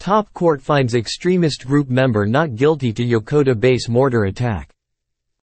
Top court finds extremist group member not guilty to Yokota base mortar attack.